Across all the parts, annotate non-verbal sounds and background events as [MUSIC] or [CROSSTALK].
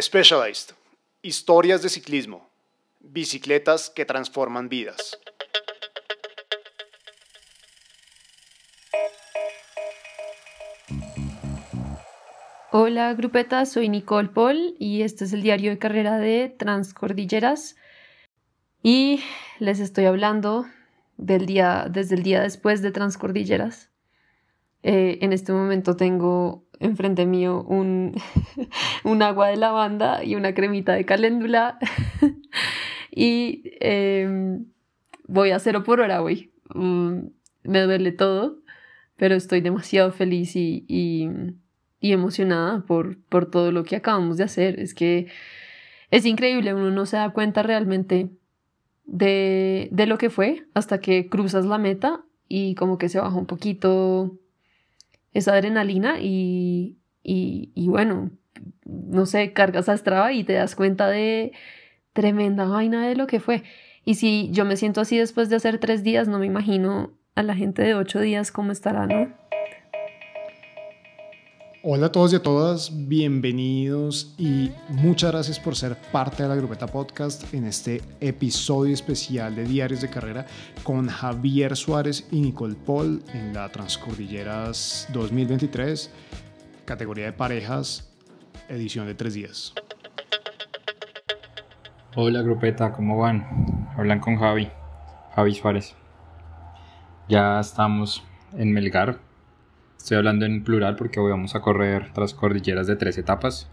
Specialized. Historias de ciclismo. Bicicletas que transforman vidas. Hola grupeta, soy Nicole Paul y este es el diario de carrera de Transcordilleras y les estoy hablando del día, desde el día después de Transcordilleras. Eh, en este momento tengo enfrente mío un, [LAUGHS] un, agua de lavanda y una cremita de caléndula [LAUGHS] y em, voy a cero por hora hoy. Mm, me duele todo, pero estoy demasiado feliz y, y, y emocionada por, por todo lo que acabamos de hacer. Es que es increíble, uno no se da cuenta realmente de, de lo que fue hasta que cruzas la meta y como que se baja un poquito esa adrenalina y, y, y, bueno, no sé, cargas a Strava y te das cuenta de tremenda vaina de lo que fue. Y si yo me siento así después de hacer tres días, no me imagino a la gente de ocho días cómo estará, ¿no? Hola a todos y a todas, bienvenidos y muchas gracias por ser parte de la Grupeta Podcast en este episodio especial de Diarios de Carrera con Javier Suárez y Nicole Paul en la Transcordilleras 2023, categoría de parejas, edición de tres días. Hola Grupeta, ¿cómo van? Hablan con Javi, Javi Suárez. Ya estamos en Melgar, Estoy hablando en plural porque hoy vamos a correr tras cordilleras de tres etapas.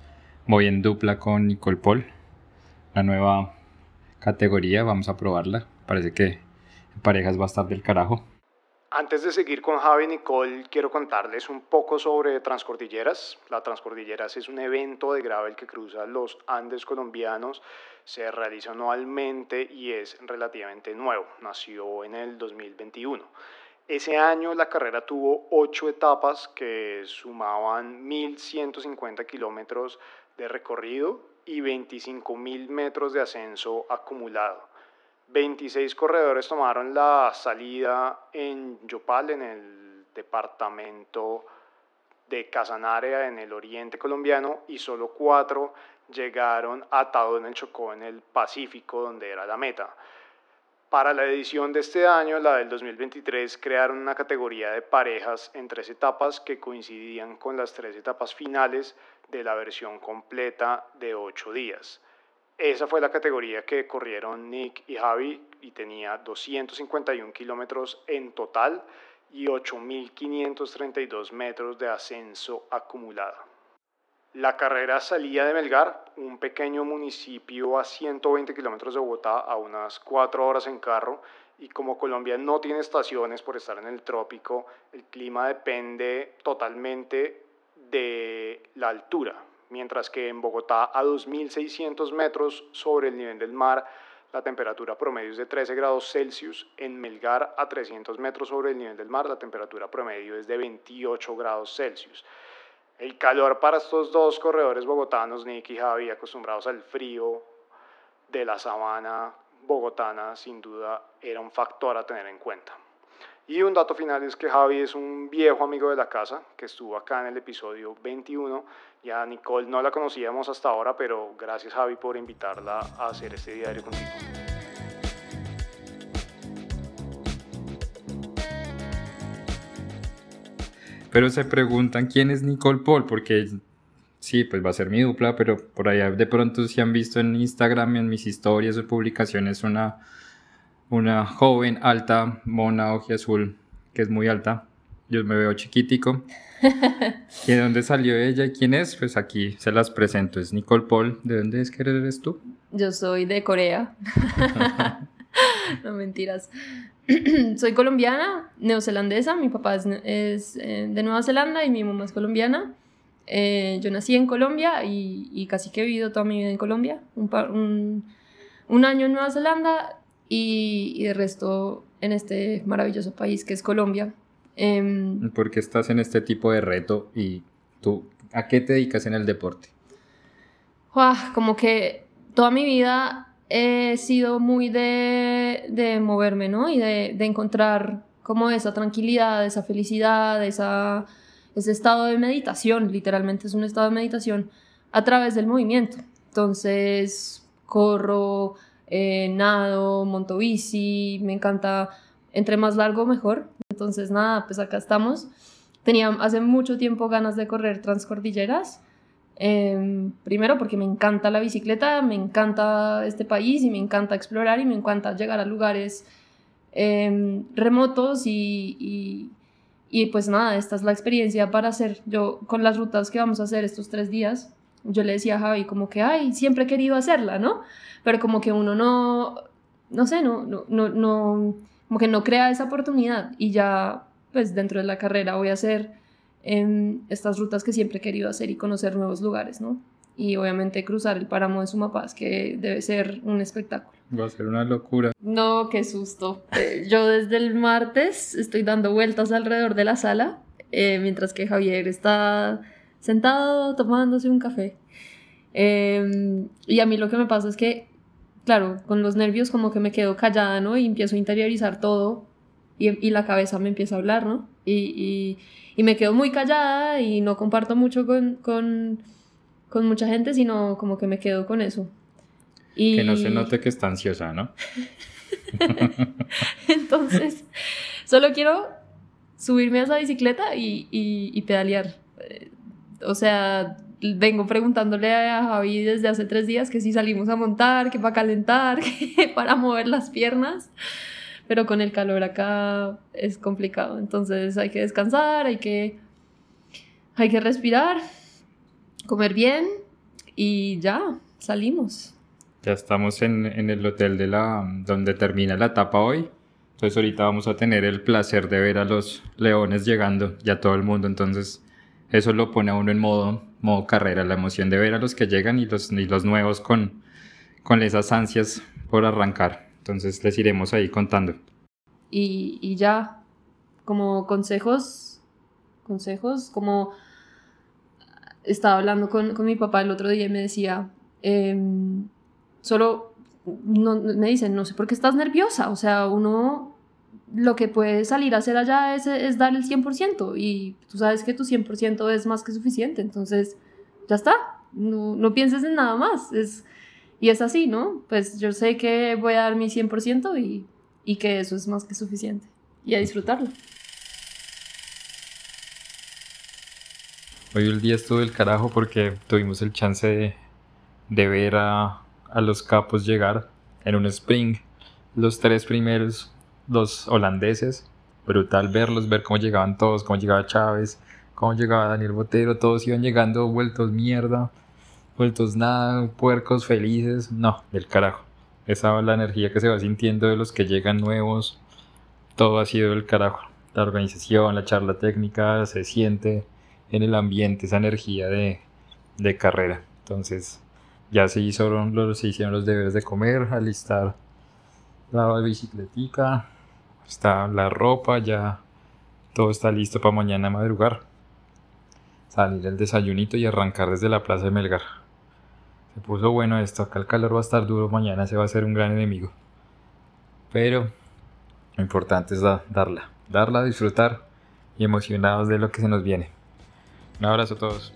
Voy en dupla con Nicole Paul, la nueva categoría, vamos a probarla. Parece que en parejas va a estar del carajo. Antes de seguir con Javi y Nicole, quiero contarles un poco sobre Transcordilleras. La Transcordilleras es un evento de gravel que cruza los Andes colombianos. Se realiza anualmente y es relativamente nuevo. Nació en el 2021. Ese año la carrera tuvo ocho etapas que sumaban 1.150 kilómetros de recorrido y 25.000 metros de ascenso acumulado. 26 corredores tomaron la salida en Yopal, en el departamento de Casanare, en el oriente colombiano, y solo cuatro llegaron atados en el Chocó, en el Pacífico, donde era la meta. Para la edición de este año, la del 2023, crearon una categoría de parejas en tres etapas que coincidían con las tres etapas finales de la versión completa de ocho días. Esa fue la categoría que corrieron Nick y Javi y tenía 251 kilómetros en total y 8.532 metros de ascenso acumulado. La carrera salía de Melgar, un pequeño municipio a 120 kilómetros de Bogotá, a unas 4 horas en carro, y como Colombia no tiene estaciones por estar en el trópico, el clima depende totalmente de la altura, mientras que en Bogotá a 2.600 metros sobre el nivel del mar, la temperatura promedio es de 13 grados Celsius, en Melgar a 300 metros sobre el nivel del mar, la temperatura promedio es de 28 grados Celsius. El calor para estos dos corredores bogotanos, Nick y Javi, acostumbrados al frío de la sabana bogotana, sin duda era un factor a tener en cuenta. Y un dato final es que Javi es un viejo amigo de la casa que estuvo acá en el episodio 21. Ya Nicole no la conocíamos hasta ahora, pero gracias Javi por invitarla a hacer este diario contigo. Pero se preguntan quién es Nicole Paul, porque sí, pues va a ser mi dupla, pero por allá de pronto si han visto en Instagram, en mis historias o publicaciones, una, una joven alta, mona, azul, que es muy alta. Yo me veo chiquitico. [LAUGHS] ¿Y de dónde salió ella y quién es? Pues aquí se las presento. Es Nicole Paul. ¿De dónde es que eres tú? Yo soy de Corea. [LAUGHS] [LAUGHS] no mentiras. [CLEARS THROAT] soy colombiana, neozelandesa, mi papá es, eh, de Nueva Zelanda y mi mamá es colombiana. Eh, yo nací en Colombia y, casi que he vivido toda mi vida en Colombia, un, un, año en Nueva Zelanda y, y, el resto en este maravilloso país que es Colombia. Eh, ¿Por qué estás en este tipo de reto y tú a qué te dedicas en el deporte? como que toda mi vida he sido muy de, de moverme, ¿no? Y de, de, encontrar como esa tranquilidad, esa felicidad, esa, ese estado de meditación, literalmente es un estado de meditación a través del movimiento. Entonces, corro, eh, nado, monto bici, me encanta, entre más largo mejor. Entonces, nada, pues acá estamos. Tenía hace mucho tiempo ganas de correr transcordilleras. Em, primero porque me encanta la bicicleta, me encanta este país y me encanta explorar y me encanta llegar a lugares em, remotos y, y, pues nada, esta es la experiencia para hacer yo con las rutas que vamos a hacer estos tres días. Yo le decía a Javi como que, ay, siempre he querido hacerla, ¿no? Pero como que uno no, no sé, no, no, no, no como que no crea esa oportunidad y ya pues dentro de la carrera voy a hacer en estas rutas que siempre he querido hacer y conocer nuevos lugares, ¿no? Y obviamente cruzar el páramo de Sumapaz, que debe ser un espectáculo. Va a ser una locura. No, qué susto. Eh, yo desde el martes estoy dando vueltas alrededor de la sala, eh, mientras que Javier está sentado tomándose un café. Em, y a mí lo que me pasa es que, claro, con los nervios como que me quedo callada, ¿no? Y empiezo a interiorizar todo y, y la cabeza me empieza a hablar, ¿no? Y, y me quedo muy callada y no comparto mucho con, con, con mucha gente, sino como que me quedo con eso. Y... Que no se note que está ansiosa, ¿no? [LAUGHS] Entonces, solo quiero subirme a esa bicicleta y, y, y pedalear. Eh, o sea, vengo preguntándole a Javi desde hace tres días que si salimos a montar, que para calentar, [LAUGHS] que para mover las piernas pero con el calor acá es complicado. Entonces hay que descansar, hay que, hay que respirar, comer bien y ya, salimos. Ya estamos en, en el hotel de la, donde termina la etapa hoy. Entonces ahorita vamos a tener el placer de ver a los leones llegando, ya todo el mundo. Entonces eso lo pone a uno en modo, modo carrera, la emoción de ver a los que llegan y los, y los nuevos con, con esas ansias por arrancar. Entonces les iremos ahí contando. Y, ya, como consejos, consejos, como estaba hablando con, con mi papá el otro día y me decía, em, solo no, me dicen, no sé por qué estás nerviosa, o sea, uno lo que puede salir a hacer allá es, es dar el 100% y tú sabes que tu 100% es más que suficiente, entonces ya está, no, no pienses en nada más, es y es así, ¿no? Pues yo sé que voy a dar mi 100% y, y que eso es más que suficiente. Y a disfrutarlo. Hoy el día estuvo del carajo porque tuvimos el chance de, de ver a, a, los capos llegar en un spring. Los tres primeros, los holandeses. Brutal verlos, ver cómo llegaban todos, cómo llegaba Chávez, cómo llegaba Daniel Botero. Todos iban llegando vueltos mierda vueltos nada, puercos felices, no, del carajo. Esa la energía que se va sintiendo de los que llegan nuevos, todo ha sido del carajo. La organización, la charla técnica, se siente en el ambiente esa energía de, de carrera. Entonces, ya se hicieron, se hicieron los deberes de comer, alistar la bicicletica, está la ropa, ya todo está listo para mañana madrugar. Salir el desayunito y arrancar desde la plaza de Melgar. Se puso bueno esto, acá el calor va a estar duro, mañana se va a hacer un gran enemigo. Pero lo importante es darla, darla, disfrutar y emocionados de lo que se nos viene. Un abrazo a todos.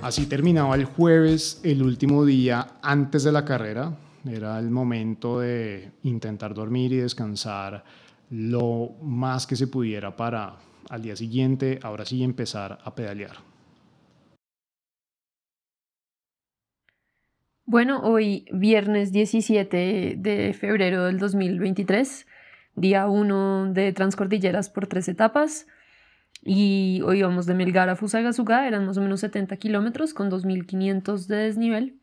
Así terminaba el jueves, el último día antes de la carrera. Era el momento de intentar dormir y descansar lo más que se pudiera para al día siguiente, ahora sí, empezar a pedalear. Bueno, hoy viernes 17 de febrero del 2023, día 1 de Transcordilleras por tres etapas. Y hoy vamos de Melgar a Fusagasugá, eran más o menos 70 kilómetros con 2.500 de desnivel.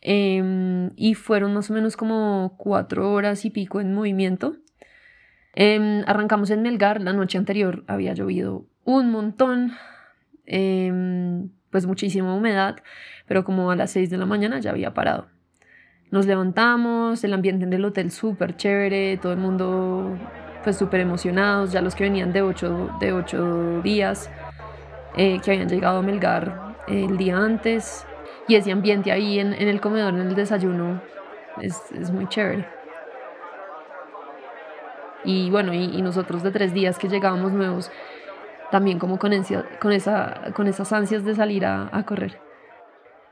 Em, y fueron más o menos como cuatro horas y pico en movimiento. Em, arrancamos en Melgar, la noche anterior había llovido un montón, em, pues muchísima humedad, pero como a las 6 de la mañana ya había parado. Nos levantamos, el ambiente en el hotel súper chévere, todo el mundo pues súper emocionados, ya los que venían de 8 de ocho días, eh, que habían llegado a Melgar el día antes, y ese ambiente ahí en, en el comedor, en el desayuno, es, es muy chévere. Y bueno, y, nosotros de tres días que llegábamos nuevos, también como con, con, esa, con esas ansias de salir a, correr.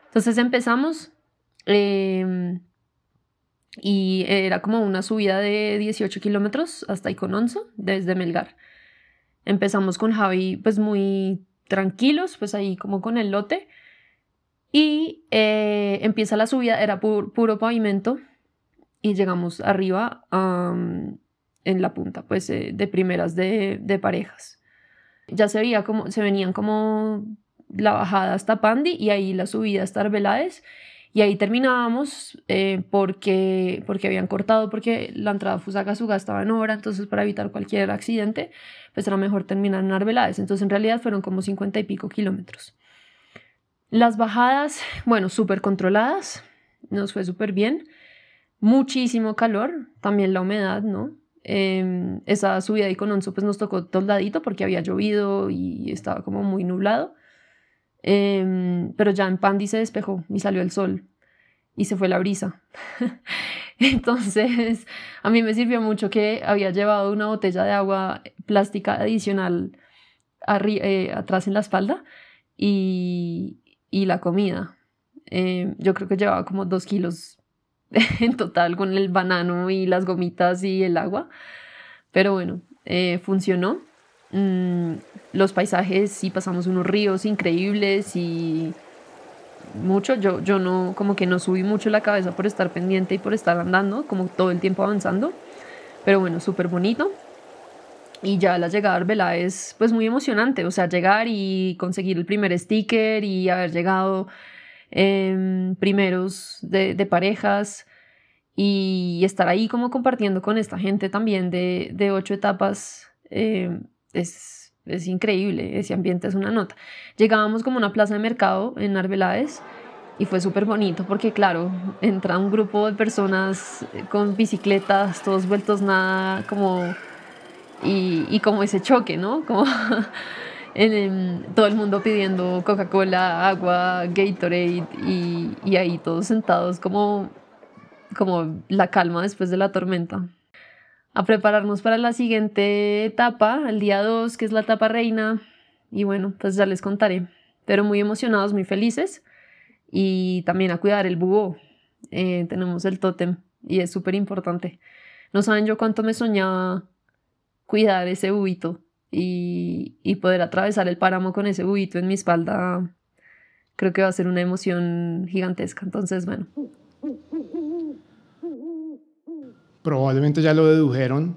Entonces empezamos em, y era como una subida de 18 kilómetros hasta Icononso desde Melgar. Empezamos con Javi pues muy tranquilos, pues ahí como con el lote. Y eh, empieza la subida, era puro pavimento y llegamos arriba en la punta, pues eh, de primeras de, parejas. Ya se veía como, se venían como la bajada hasta Pandi y ahí la subida hasta Arbeláez y ahí terminábamos eh, porque, porque habían cortado, porque la entrada a Fusagasugá estaba en obra, entonces para evitar cualquier accidente, pues era mejor terminar en Arbeláez. Entonces en realidad fueron como 50 y pico kilómetros. Las bajadas, bueno, súper controladas, nos fue súper bien. Muchísimo calor, también la humedad, ¿no? Em, esa subida de Icononso pues nos tocó toldadito porque había llovido y estaba como muy nublado. Em, pero ya en Pandi se despejó y salió el sol y se fue la brisa. [LAUGHS] Entonces, a mí me sirvió mucho que había llevado una botella de agua plástica adicional eh, atrás en la espalda y, y la comida. Em, yo creo que llevaba como dos kilos [LAUGHS] en total con el banano y las gomitas y el agua. Pero bueno, eh, funcionó. Mm, los paisajes, sí pasamos unos ríos increíbles y mucho. Yo, yo no, como que no subí mucho la cabeza por estar pendiente y por estar andando, como todo el tiempo avanzando. Pero bueno, súper bonito. Y ya la llegada a Arbela es pues muy emocionante, o sea, llegar y conseguir el primer sticker y haber llegado en primeros de, parejas y estar ahí como compartiendo con esta gente también de, ocho etapas eh, es, es increíble, ese ambiente es una nota. Llegábamos como a una plaza de mercado en Arbeláez y fue súper bonito porque claro, entra un grupo de personas con bicicletas, todos vueltos nada, como y, y como ese choque, ¿no? Como [LAUGHS] en, todo el mundo pidiendo Coca-Cola, agua, Gatorade y, y, ahí todos sentados como, como la calma después de la tormenta. A prepararnos para la siguiente etapa, el día 2, que es la etapa reina. Y bueno, pues ya les contaré. Pero muy emocionados, muy felices. Y también a cuidar el búho. Eh, tenemos el tótem y es súper importante. No saben yo cuánto me soñaba cuidar ese buito y, poder atravesar el páramo con ese buito en mi espalda, creo que va a ser una emoción gigantesca. Entonces, bueno. Probablemente ya lo dedujeron.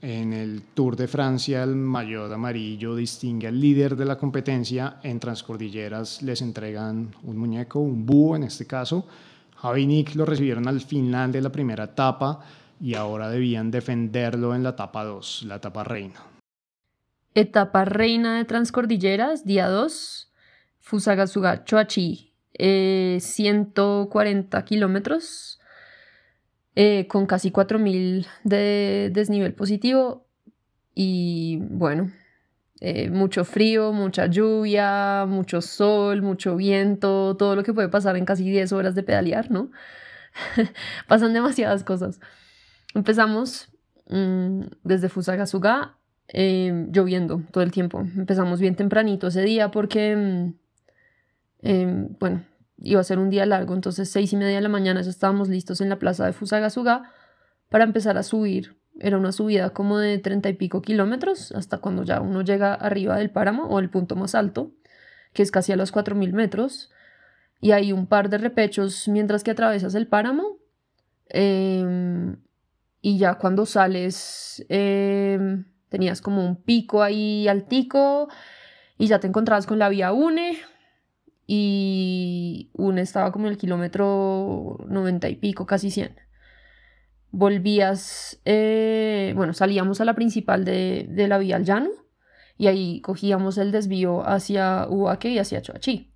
En el Tour de Francia, el mayor amarillo distingue al líder de la competencia. En Transcordilleras les entregan un muñeco, un búho en este caso. Javi y Nick lo recibieron al final de la primera etapa y ahora debían defenderlo en la etapa 2, la etapa reina. Etapa reina de Transcordilleras, día 2, Fusagasuga Choachi, 140 kilómetros, eh, con casi 4000 de desnivel positivo y bueno, eh, mucho frío, mucha lluvia, mucho sol, mucho viento, todo lo que puede pasar en casi 10 horas de pedalear, ¿no? [LAUGHS] Pasan demasiadas cosas. Empezamos mm, desde Fusagasuga em, lloviendo todo el tiempo. Empezamos bien tempranito ese día porque, mm, em, bueno, iba a ser un día largo, entonces seis y media de la mañana ya estábamos listos en la plaza de Fusagasuga para empezar a subir. Era una subida como de treinta y pico kilómetros hasta cuando ya uno llega arriba del páramo o el punto más alto, que es casi a los cuatro mil metros. Y hay un par de repechos mientras que atravesas el páramo. Eh, y ya cuando sales em, tenías como un pico ahí altico y ya te encontrabas con la vía UNE y UNE estaba como en el kilómetro 90 y pico, casi 100. Volvías, eh, bueno, salíamos a la principal de, de, la vía al llano y ahí cogíamos el desvío hacia Ubaque y hacia Choachí.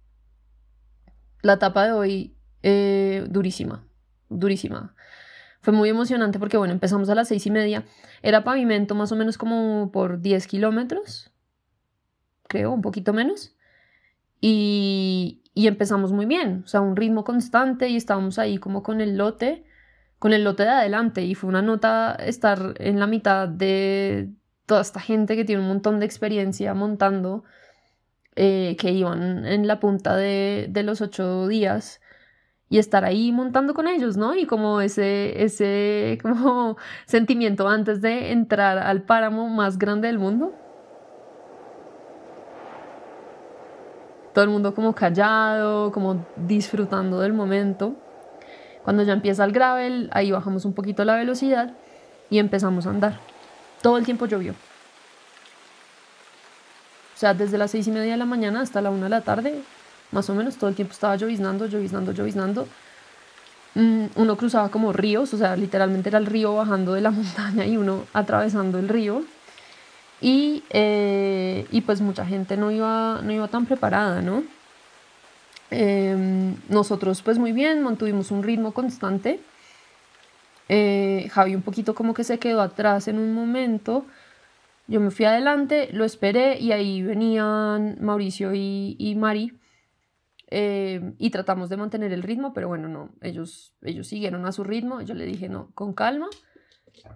La etapa de hoy, eh, durísima, durísima. Fue muy emocionante porque, bueno, empezamos a las seis y media. Era pavimento más o menos como por 10 kilómetros, creo, un poquito menos. Y, y empezamos muy bien, o sea, un ritmo constante y estábamos ahí como con el lote, con el lote de adelante y fue una nota estar en la mitad de toda esta gente que tiene un montón de experiencia montando, eh, que iban en la punta de, de, los ocho días y estar ahí montando con ellos, ¿no? Y como ese, ese [LAUGHS] como sentimiento antes de entrar al páramo más grande del mundo. Todo el mundo como callado, como disfrutando del momento. Cuando ya empieza el gravel, ahí bajamos un poquito la velocidad y empezamos a andar. Todo el tiempo llovió. O sea, desde las seis y media de la mañana hasta la una de la tarde, más o menos, todo el tiempo estaba lloviznando, lloviznando, lloviznando. Mm, uno cruzaba como ríos, o sea, literalmente era el río bajando de la [LAUGHS] montaña y uno atravesando el río. Y, eh, y pues mucha gente no iba, no iba tan preparada, ¿no? Em, nosotros pues muy bien, mantuvimos un ritmo constante. Eh, Javi un poquito como que se quedó atrás en un momento. Yo me fui adelante, lo esperé y ahí venían Mauricio y, y Mari. Eh, y tratamos de mantener el ritmo, pero bueno, no, ellos, ellos siguieron a su ritmo. Yo le dije, no, con calma.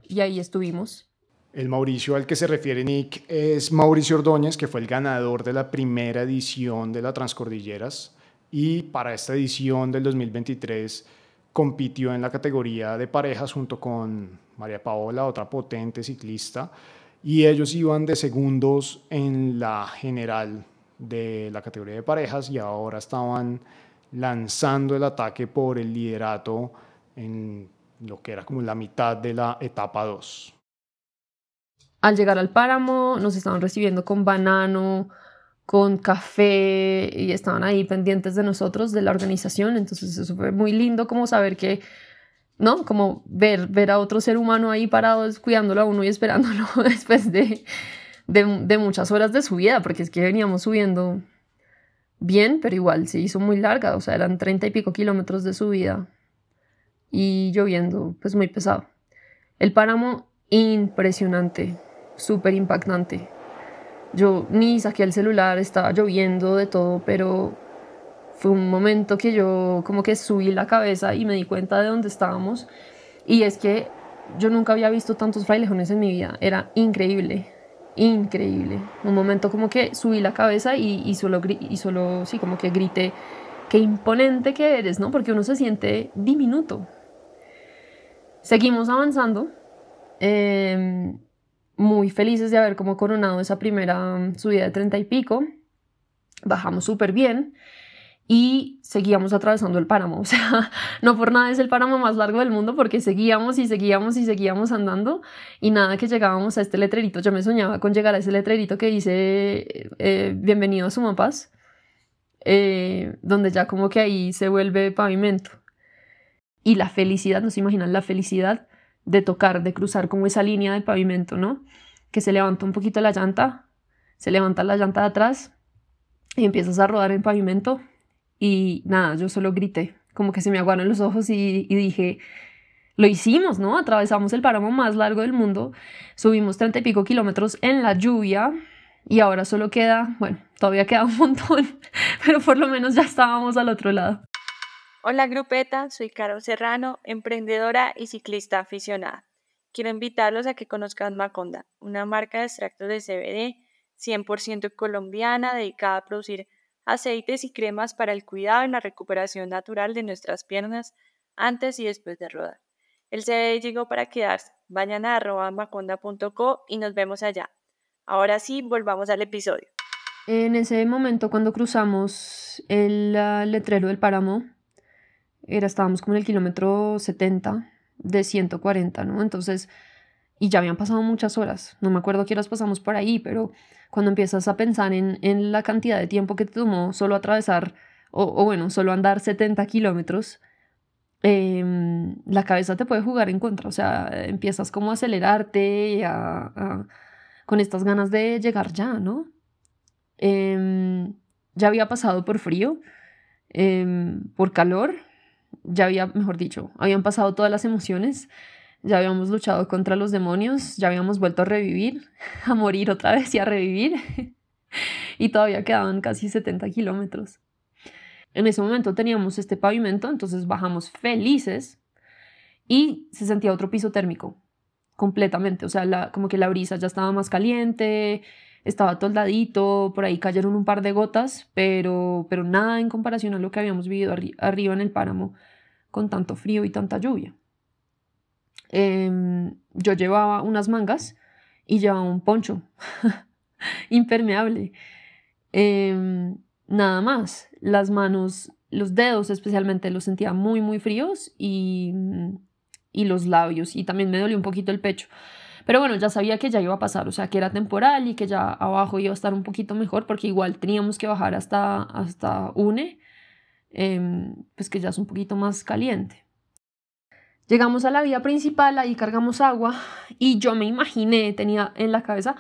Y ahí estuvimos. El Mauricio al que se refiere Nick es Mauricio Ordóñez, que fue el ganador de la primera edición de la Transcordilleras y para esta edición del 2023 compitió en la categoría de parejas junto con María Paola, otra potente ciclista, y ellos iban de segundos en la general de la categoría de parejas y ahora estaban lanzando el ataque por el liderato en lo que era como la mitad de la etapa 2. Al llegar al páramo nos estaban recibiendo con banano, con café y estaban ahí pendientes de nosotros, de la organización. Entonces eso fue muy lindo como saber que, ¿no? Como ver, ver a otro ser humano ahí parado cuidándolo a uno y esperándolo [LAUGHS] después de, de, muchas horas de subida, porque es que veníamos subiendo bien, pero igual se hizo muy larga, o sea, eran treinta y pico kilómetros de subida y lloviendo, pues muy pesado. El páramo impresionante, súper impactante. Yo ni saqué el celular, estaba lloviendo de todo, pero fue un momento que yo como que subí la cabeza y me di cuenta de dónde estábamos. Y es que yo nunca había visto tantos frailejones en mi vida. Era increíble, increíble. Un momento como que subí la cabeza y, solo, y solo, sí, como que grité, qué imponente que eres, ¿no? Porque uno se siente diminuto. Seguimos avanzando. Eh, muy felices de haber como coronado esa primera mm, subida de treinta y pico. Bajamos súper bien y seguíamos atravesando el páramo. [LAUGHS] O sea, no por nada es el páramo más largo del mundo porque seguíamos y seguíamos y seguíamos andando y nada que llegábamos a este letrerito. Yo me soñaba con llegar a ese letrerito que dice eh, bienvenido a Sumapaz, eh, donde ya como que ahí se vuelve pavimento. Y la felicidad, no se imaginan la felicidad de tocar, de cruzar como esa línea del pavimento, ¿no? Que se levanta un poquito la llanta, se levanta la llanta de atrás y empiezas a rodar en pavimento y nada, yo solo grité, como que se me aguaron los ojos y, dije, lo hicimos, ¿no? Atravesamos el páramo más largo del mundo, subimos treinta y pico kilómetros en la lluvia y ahora solo queda, bueno, todavía queda un [LAUGHS] montón, pero por lo menos ya estábamos al otro lado. Hola grupeta, soy Caro Serrano, emprendedora y ciclista aficionada. Quiero invitarlos a que conozcan Maconda, una marca de extractos de CBD 100% colombiana dedicada a producir aceites y cremas para el cuidado y la recuperación natural de nuestras piernas antes y después de rodar. El CBD llegó para quedarse. Vayan a maconda.co y nos vemos allá. Ahora sí, volvamos al episodio. En ese momento, cuando cruzamos el letrero del páramo, era, estábamos como en el kilómetro 70 de 140, ¿no? Entonces, y ya habían pasado muchas horas, no me acuerdo qué horas pasamos por ahí, pero cuando empiezas a pensar en, en la cantidad de tiempo que te tomó solo atravesar, o, o bueno, solo andar 70 kilómetros, em, la cabeza te puede jugar en contra, o sea, empiezas como a acelerarte, a, con estas ganas de llegar ya, ¿no? Em, ya había pasado por frío, em, por calor, ya había, mejor dicho, habían pasado todas las emociones, ya habíamos luchado contra los demonios, ya habíamos vuelto a revivir, [LAUGHS] a morir otra vez y a revivir, [LAUGHS] y todavía quedaban casi 70 kilómetros. En ese momento teníamos este pavimento, entonces bajamos felices y se sentía otro piso térmico, completamente. O sea, como que la brisa ya estaba más caliente, estaba toldadito, por ahí cayeron un par de gotas, pero, pero nada en comparación a lo que habíamos vivido arriba en el páramo con tanto frío y tanta lluvia. Em, yo llevaba unas mangas y llevaba un poncho [LAUGHS] impermeable. Em, nada más, las manos, los dedos especialmente los sentía muy, muy fríos y, y los labios y también me dolió un poquito el pecho. Pero bueno, ya sabía que ya iba a pasar, o sea, que era temporal y que ya abajo iba a estar un poquito mejor porque igual teníamos que bajar hasta, hasta UNE, em, pues que ya es un poquito más caliente. Llegamos a la vía principal, ahí cargamos agua y yo me imaginé, tenía en la cabeza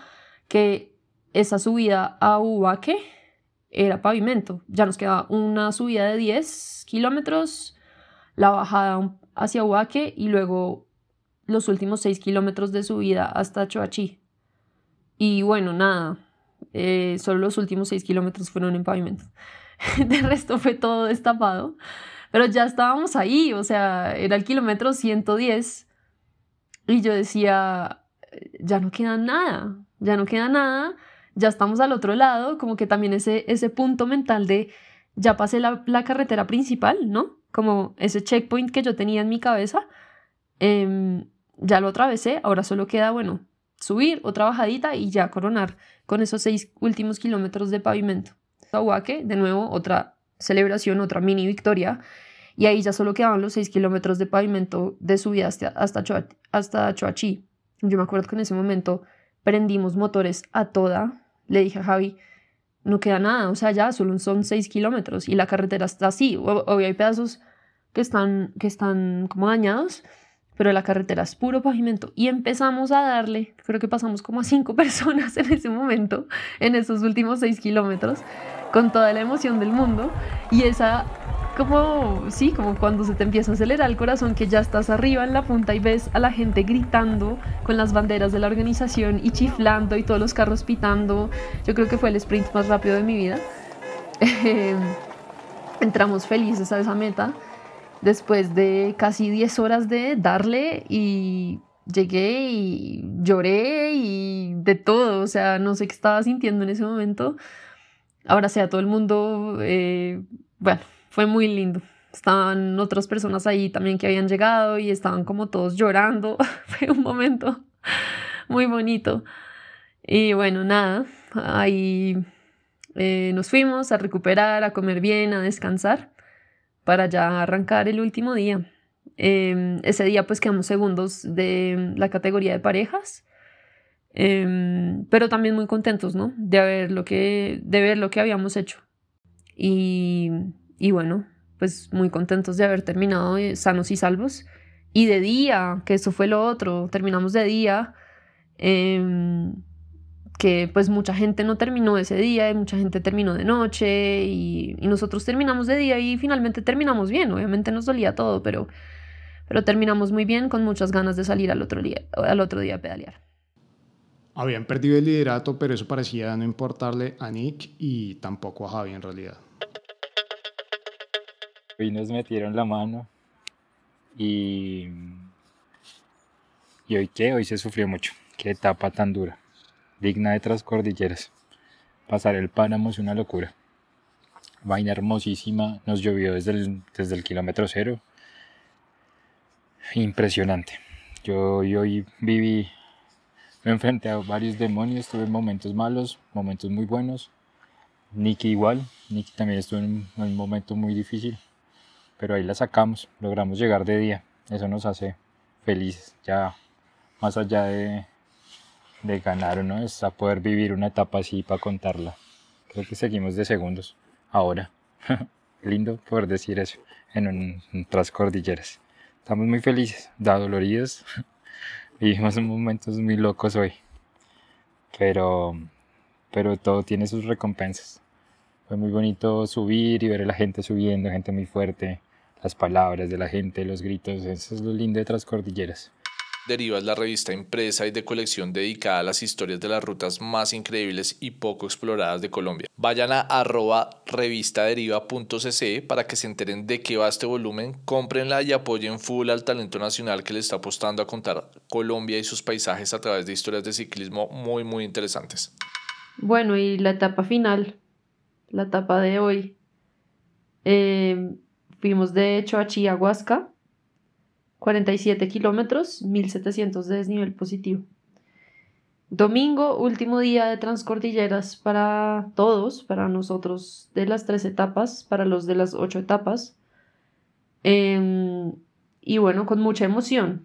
que esa subida a Ubaque era pavimento. Ya nos quedaba una subida de 10 kilómetros, la bajada hacia Ubaque y luego los últimos seis kilómetros de subida hasta Choachí. Y bueno, nada, eh, solo los últimos seis kilómetros fueron en pavimento. [LAUGHS] De resto fue todo destapado. Pero ya estábamos ahí, o sea, era el kilómetro 110. Y yo decía, ya no queda nada, ya no queda nada, ya estamos al otro lado, como que también ese, ese punto mental de, ya pasé la, la carretera principal, ¿no? Como ese checkpoint que yo tenía en mi cabeza. Eh, ya lo atravesé, ahora solo queda, bueno, subir otra bajadita y ya coronar con esos seis últimos kilómetros de pavimento. Tahuaque, de nuevo, otra celebración, otra mini victoria. Y ahí ya solo quedaban los seis kilómetros de pavimento de subida hasta, hasta, hasta Choachí. Yo me acuerdo que en ese momento prendimos motores a toda. Le dije a Javi, no queda nada, o sea, ya solo son seis kilómetros y la carretera está así. Hoy hay pedazos que están, que están como dañados, pero la carretera es puro pavimento y empezamos a darle, creo que pasamos como a cinco [LAUGHS] personas en ese momento, en esos últimos seis kilómetros, con toda la emoción del mundo y esa como, sí, como cuando se te empieza a acelerar el corazón, que ya estás arriba en la punta y ves a la gente gritando con las banderas de la organización y chiflando y todos los carros pitando. Yo creo que fue el sprint más rápido de mi vida. [LAUGHS] entramos felices a esa meta después de casi 10 horas de darle y llegué y lloré y de todo, o sea, no sé qué estaba sintiendo en ese momento. Ahora sea todo el mundo, eh, bueno, fue muy lindo. Estaban otras personas ahí también que habían llegado y estaban como todos llorando. [LAUGHS] fue un momento muy bonito. Y bueno, nada, ahí eh, nos fuimos a recuperar, a comer bien, a descansar para ya arrancar el último día. Em, ese día pues quedamos segundos de la categoría de parejas, em, pero también muy contentos, ¿no? De, haber lo que, de ver lo que habíamos hecho. Y, y bueno, pues muy contentos de haber terminado eh, sanos y salvos. Y de día, que eso fue lo otro, terminamos de día. Eh, que pues mucha gente no terminó ese día y mucha gente terminó de noche y, nosotros terminamos de día y finalmente terminamos bien, obviamente nos dolía todo, pero, pero terminamos muy bien con muchas ganas de salir al otro día, al otro día a pedalear. Habían perdido el liderato, pero eso parecía no importarle a Nick y tampoco a Javi en realidad. Hoy nos metieron la mano y... ¿Y hoy qué? Hoy se sufrió mucho. Qué etapa tan dura digna de transcordilleras. Pasar el páramo es una locura. Vaina hermosísima, nos llovió desde el, kilómetro cero. Impresionante. Yo, hoy viví, me enfrenté a varios demonios, tuve momentos malos, momentos muy buenos. Nicky igual, Nicky también estuvo en un momento muy difícil, pero ahí la sacamos, logramos llegar de día, eso nos hace felices, ya más allá de, de ganar, ¿no? Es a poder vivir una etapa así para contarla. Creo que seguimos de segundos ahora. [LAUGHS] Lindo poder decir eso en un, cordilleras. Estamos muy felices, da doloridos. [LAUGHS] Vivimos momentos muy locos hoy. Pero, pero todo tiene sus recompensas. Fue muy bonito subir y ver a la gente subiendo, gente muy fuerte, las palabras de la gente, los gritos, eso es lo lindo de Transcordilleras. Deriva es la revista impresa y de colección dedicada a las historias de las rutas más increíbles y poco exploradas de Colombia. Vayan a arroba revistaderiva.cc para que se enteren de qué va este volumen, cómprenla y apoyen full al talento nacional que le está apostando a contar Colombia y sus paisajes a través de historias de ciclismo muy muy interesantes. Bueno, y la etapa final, la etapa de hoy. Eh, fuimos de Choachí a Huasca 47 kilómetros, 1700 de desnivel positivo. Domingo, último día de transcordilleras para todos, para nosotros de las tres etapas, para los de las ocho etapas. Em, y bueno, con mucha emoción.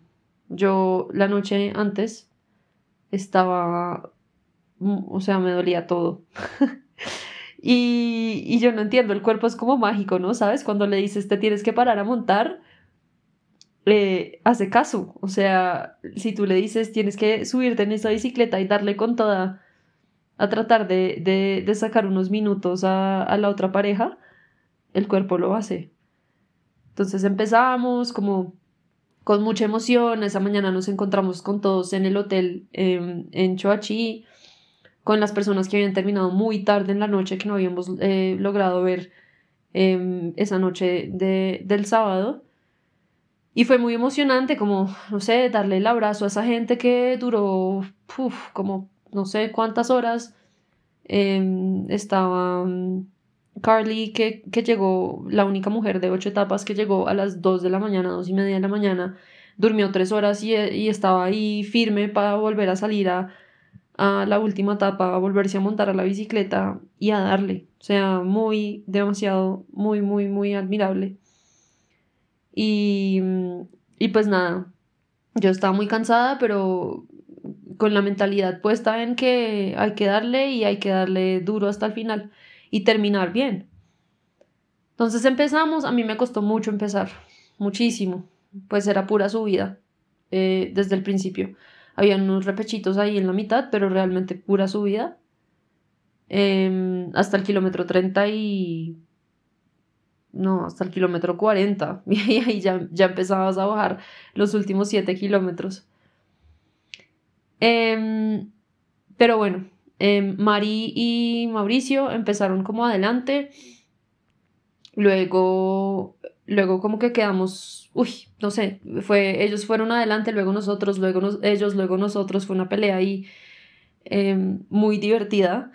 Yo la noche antes estaba, mm, o sea, me dolía todo. [LAUGHS] y, y yo no entiendo, el cuerpo es como mágico, ¿no? ¿Sabes? Cuando le dices te tienes que parar a montar le hace caso. O sea, si tú le dices tienes que subirte en esa bicicleta y darle con toda a tratar de, de, sacar unos minutos a, a, la otra pareja, el cuerpo lo hace. Entonces empezamos como con mucha emoción. Esa mañana nos encontramos con todos en el hotel em, en Choachí, con las personas que habían terminado muy tarde en la noche, que no habíamos eh, logrado ver em, esa noche de, del sábado. Y fue muy emocionante, como, no sé, darle el abrazo a esa gente que duró, como, no sé cuántas horas. Em, estaba mm, Carly, que, que, llegó, la única mujer de ocho etapas que llegó a las dos de la mañana, dos y media de la mañana, durmió tres horas y, y estaba ahí firme para volver a salir a, a la última etapa, a volverse a montar a la bicicleta y a darle. O sea, muy, demasiado, muy, muy, muy admirable. Y, y pues nada, yo estaba muy cansada, pero con la mentalidad puesta en que hay que darle y hay que darle duro hasta el final y terminar bien. Entonces empezamos, a mí me costó mucho empezar, muchísimo, pues era pura subida eh, desde el principio. Había unos repechitos ahí en la mitad, pero realmente pura subida. Em, hasta el kilómetro 30 y no, hasta el kilómetro 40, [LAUGHS] y ahí ya, ya empezabas a bajar los últimos 7 kilómetros. Em, pero bueno, eh, Mari y Mauricio empezaron como adelante, luego, luego como que quedamos, uy, no sé, fue, ellos fueron adelante, luego nosotros, luego ellos, luego nosotros, fue una pelea ahí em, muy divertida.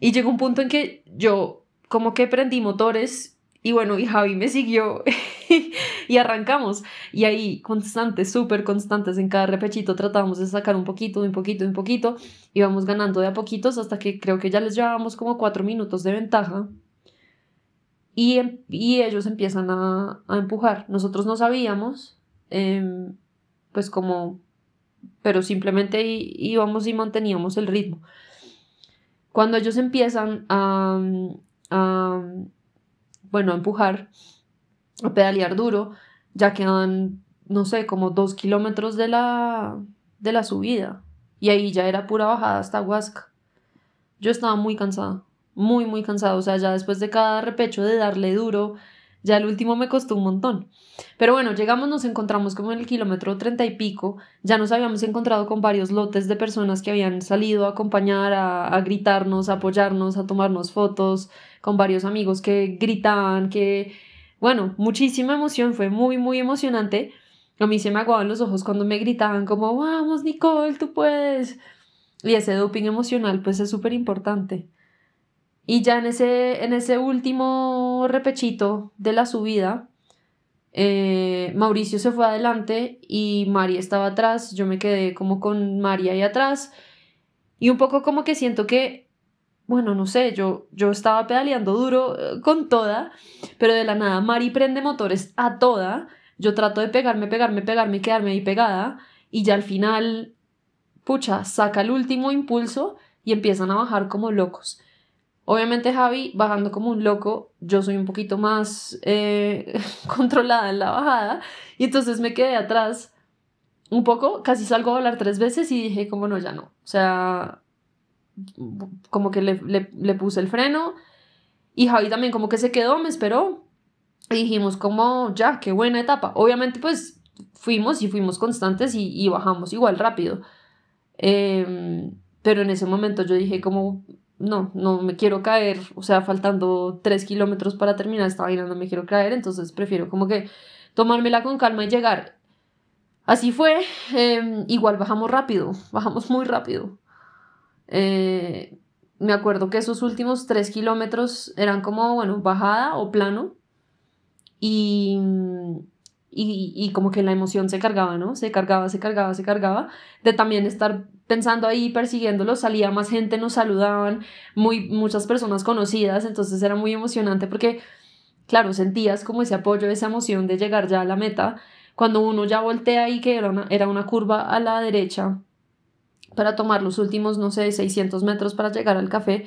Y llegó un punto en que yo como que prendí motores y bueno, y Javi me siguió [LAUGHS] y arrancamos. Y ahí, constantes, súper constantes, en cada repechito tratábamos de sacar un poquito, un poquito, un poquito. Íbamos ganando de a poquitos hasta que creo que ya les llevábamos como cuatro minutos de ventaja. Y, em, y ellos empiezan a, a, empujar. Nosotros no sabíamos, em, pues como, pero simplemente íbamos y manteníamos el ritmo. Cuando ellos empiezan a, a bueno, a empujar, a pedalear duro, ya quedan, no sé, como dos kilómetros de la, de la subida. Y ahí ya era pura bajada hasta Huasca. Yo estaba muy cansada, muy, muy cansada. O sea, ya después de cada repecho de darle duro, ya el último me costó un montón. Pero bueno, llegamos, nos encontramos como en el kilómetro treinta y pico. Ya nos habíamos encontrado con varios lotes de personas que habían salido a acompañar, a, a gritarnos, a apoyarnos, a tomarnos fotos con varios amigos que gritaban, que, bueno, muchísima emoción, fue muy, muy emocionante. A mí se me aguaban los ojos cuando me gritaban como, vamos Nicole, tú puedes. Y ese doping emocional pues es súper importante. Y ya en ese, en ese último repechito de la subida, eh, Mauricio se fue adelante y María estaba atrás, yo me quedé como con María ahí atrás y un poco como que siento que bueno, no sé, yo, yo estaba pedaleando duro eh, con toda, pero de la nada Mari prende motores a toda, yo trato de pegarme, pegarme, pegarme y quedarme ahí pegada, y ya al final, pucha, saca el último impulso y empiezan a bajar como locos. Obviamente Javi bajando como un loco, yo soy un poquito más eh, [LAUGHS] controlada en la bajada, y entonces me quedé atrás un poco, casi salgo a volar tres veces y dije como no, ya no, o sea, como que le, le, puse el freno y Javi también como que se quedó, me esperó y dijimos como ya, qué buena etapa. Obviamente pues fuimos y fuimos constantes y, bajamos igual rápido. Em, pero en ese momento yo dije como, no, no me quiero caer, o sea, faltando tres kilómetros para terminar esta vaina, no me quiero caer, entonces prefiero como que tomármela con calma y llegar. Así fue, em, igual bajamos rápido, bajamos muy rápido. Eh, me acuerdo que esos últimos tres kilómetros eran como, bueno, bajada o plano. Y, y, y, como que la emoción se cargaba, ¿no? Se cargaba, se cargaba, se cargaba. De también estar pensando ahí, persiguiéndolo, salía más gente, nos saludaban, muy, muchas personas conocidas, entonces era muy emocionante porque, claro, sentías como ese apoyo, esa emoción de llegar ya a la meta. Cuando uno ya voltea y que era una, era una curva a la derecha, para tomar los últimos, no sé, 600 metros para llegar al café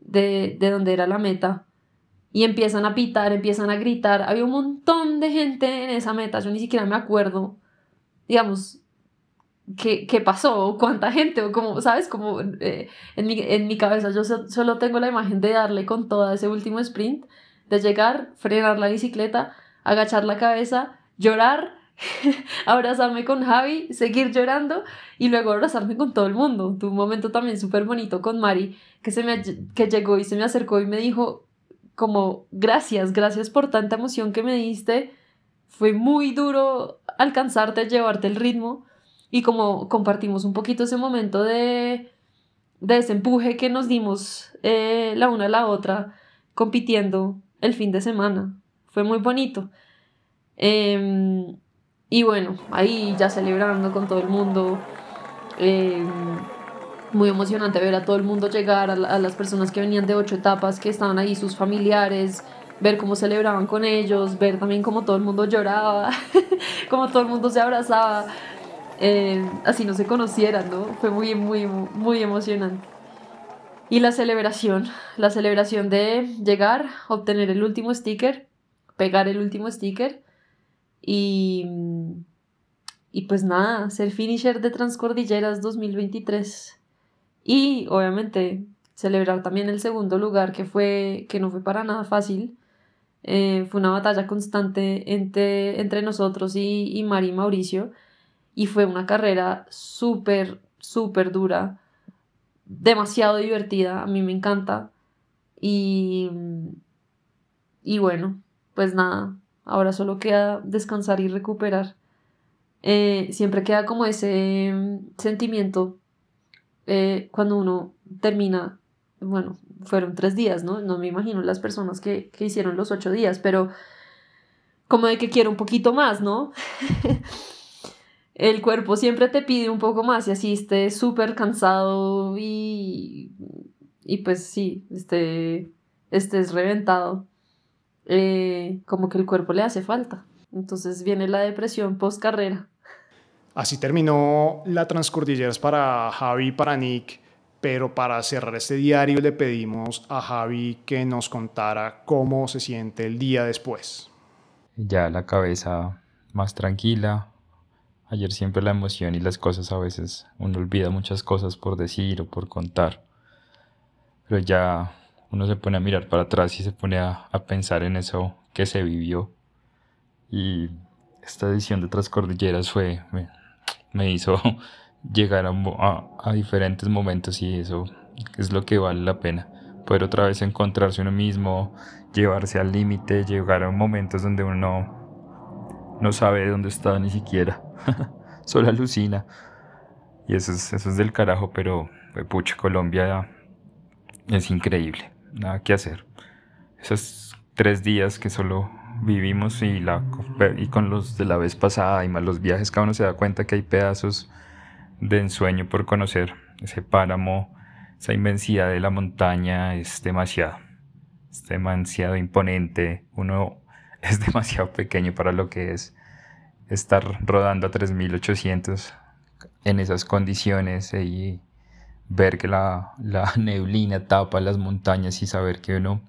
de, de donde era la meta. Y empiezan a pitar, empiezan a gritar. Había un montón de gente en esa meta. Yo ni siquiera me acuerdo, digamos, qué, qué pasó, cuánta gente, o como, ¿sabes? Como eh, en, mi, en mi cabeza yo solo tengo la imagen de darle con todo ese último sprint, de llegar, frenar la bicicleta, agachar la cabeza, llorar [LAUGHS] abrazarme con Javi, seguir llorando y luego abrazarme con todo el mundo. Tuve un momento también súper bonito con Mari, que, se me, que llegó y se me acercó y me dijo como gracias, gracias por tanta emoción que me diste. Fue muy duro alcanzarte, llevarte el ritmo y como compartimos un poquito ese momento de, de ese empuje que nos dimos eh, la una a la otra compitiendo el fin de semana. Fue muy bonito. Eh, y bueno, ahí ya celebrando con todo el mundo. Eh, muy emocionante ver a todo el mundo llegar, a, las personas que venían de ocho etapas, que estaban ahí, sus familiares, ver cómo celebraban con ellos, ver también cómo todo el mundo lloraba, [LAUGHS] cómo todo el mundo se abrazaba, eh, así no se conocieran, ¿no? Fue muy, muy, muy emocionante. Y la celebración, la celebración de llegar, obtener el último sticker, pegar el último sticker y, y pues nada, ser finisher de Transcordilleras 2023. Y obviamente celebrar también el segundo lugar que fue que no fue para nada fácil. Eh, fue una batalla constante entre, entre nosotros y, y Mari y Mauricio. Y fue una carrera súper, súper dura. Demasiado divertida. A mí me encanta. Y, y bueno, pues nada, ahora solo queda descansar y recuperar. Eh, siempre queda como ese mm, sentimiento eh, cuando uno termina, bueno, fueron tres días, ¿no? No me imagino las personas que, que hicieron los ocho días, pero como de que quiero un poquito más, ¿no? [LAUGHS] el cuerpo siempre te pide un poco más y así estés súper cansado y, y pues sí, este, estés reventado. Eh, como que el cuerpo le hace falta. Entonces viene la depresión post carrera. Así terminó la Transcordilleras para Javi y para Nick, pero para cerrar este diario le pedimos a Javi que nos contara cómo se siente el día después. Ya la cabeza más tranquila. Ayer siempre la emoción y las cosas a veces uno olvida muchas cosas por decir o por contar. Pero ya uno se pone a mirar para atrás y se pone a, pensar en eso que se vivió. Y esta edición de Transcordilleras fue, me, hizo [LAUGHS] llegar a, a, diferentes momentos y eso es lo que vale la pena. Poder otra vez encontrarse uno mismo, llevarse al límite, llegar a momentos donde uno no sabe dónde está ni siquiera. [LAUGHS] Solo alucina. Y eso es, eso es del carajo, pero pucha, Colombia es increíble nada que hacer. Esos tres días que solo vivimos y, la, y con los de la vez pasada y más los viajes, cada uno se da cuenta que hay pedazos de ensueño por conocer. Ese páramo, esa inmensidad de la montaña es demasiado, es demasiado imponente. Uno [LAUGHS] es demasiado pequeño para lo que es estar rodando a 3800 en esas condiciones y ver que la, [LAUGHS] neblina tapa las montañas y saber que uno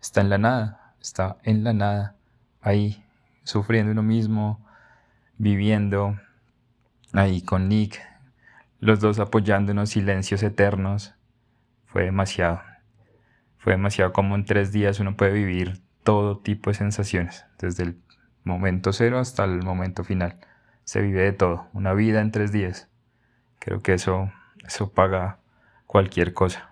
está en la nada, está en la nada, ahí sufriendo uno mismo, viviendo, ahí con Nick, los dos apoyándonos, silencios eternos, fue demasiado. Fue demasiado como en tres días uno puede vivir todo tipo de sensaciones, desde el momento cero hasta el momento final. se vive de todo, una vida en tres días. Creo que eso, eso paga cualquier cosa.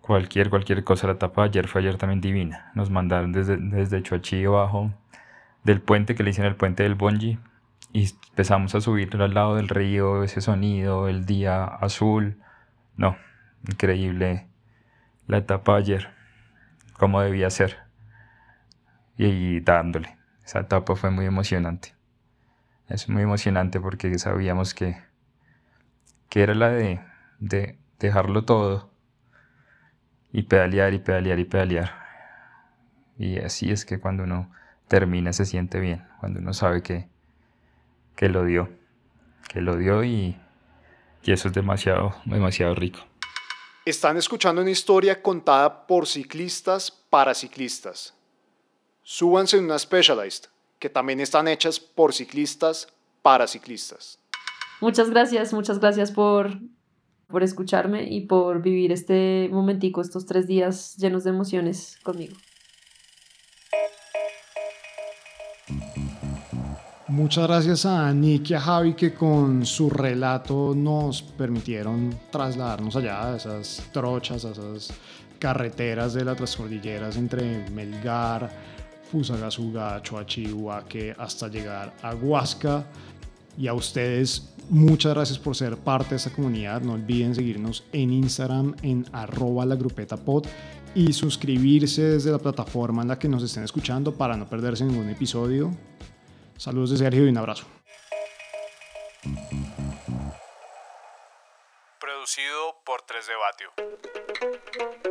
Cualquier, cualquier cosa. La etapa de ayer fue ayer también divina. Nos mandaron desde, desde abajo del puente que le hicieron el puente del Bonji y empezamos a subir al lado del río, ese sonido, el día azul. No, increíble la etapa ayer, como debía ser. Y, dándole. Esa etapa fue muy emocionante. Es muy emocionante porque sabíamos que, que era la de, de dejarlo todo y pedalear y pedalear y pedalear. Y así es que cuando uno termina se siente bien, cuando uno sabe que, que lo dio, que lo dio y, y eso es demasiado, demasiado rico. Están escuchando una historia contada por ciclistas para ciclistas. Súbanse en una Specialized, que también están hechas por ciclistas para ciclistas. Muchas gracias, muchas gracias por, por escucharme y por vivir este momentico, estos tres días llenos de emociones conmigo. Muchas gracias a Nick y a Javi que con su relato nos permitieron trasladarnos allá a esas trochas, a esas carreteras de las transcordilleras entre Melgar, Fusagasugá, Choachihuaque hasta llegar a Huasca. Y a ustedes, muchas gracias por ser parte de esta comunidad. No olviden seguirnos en Instagram en arroba la grupeta y suscribirse desde la plataforma en la que nos estén escuchando para no perderse ningún episodio. Saludos de Sergio y un abrazo. Producido por 3 de Batio.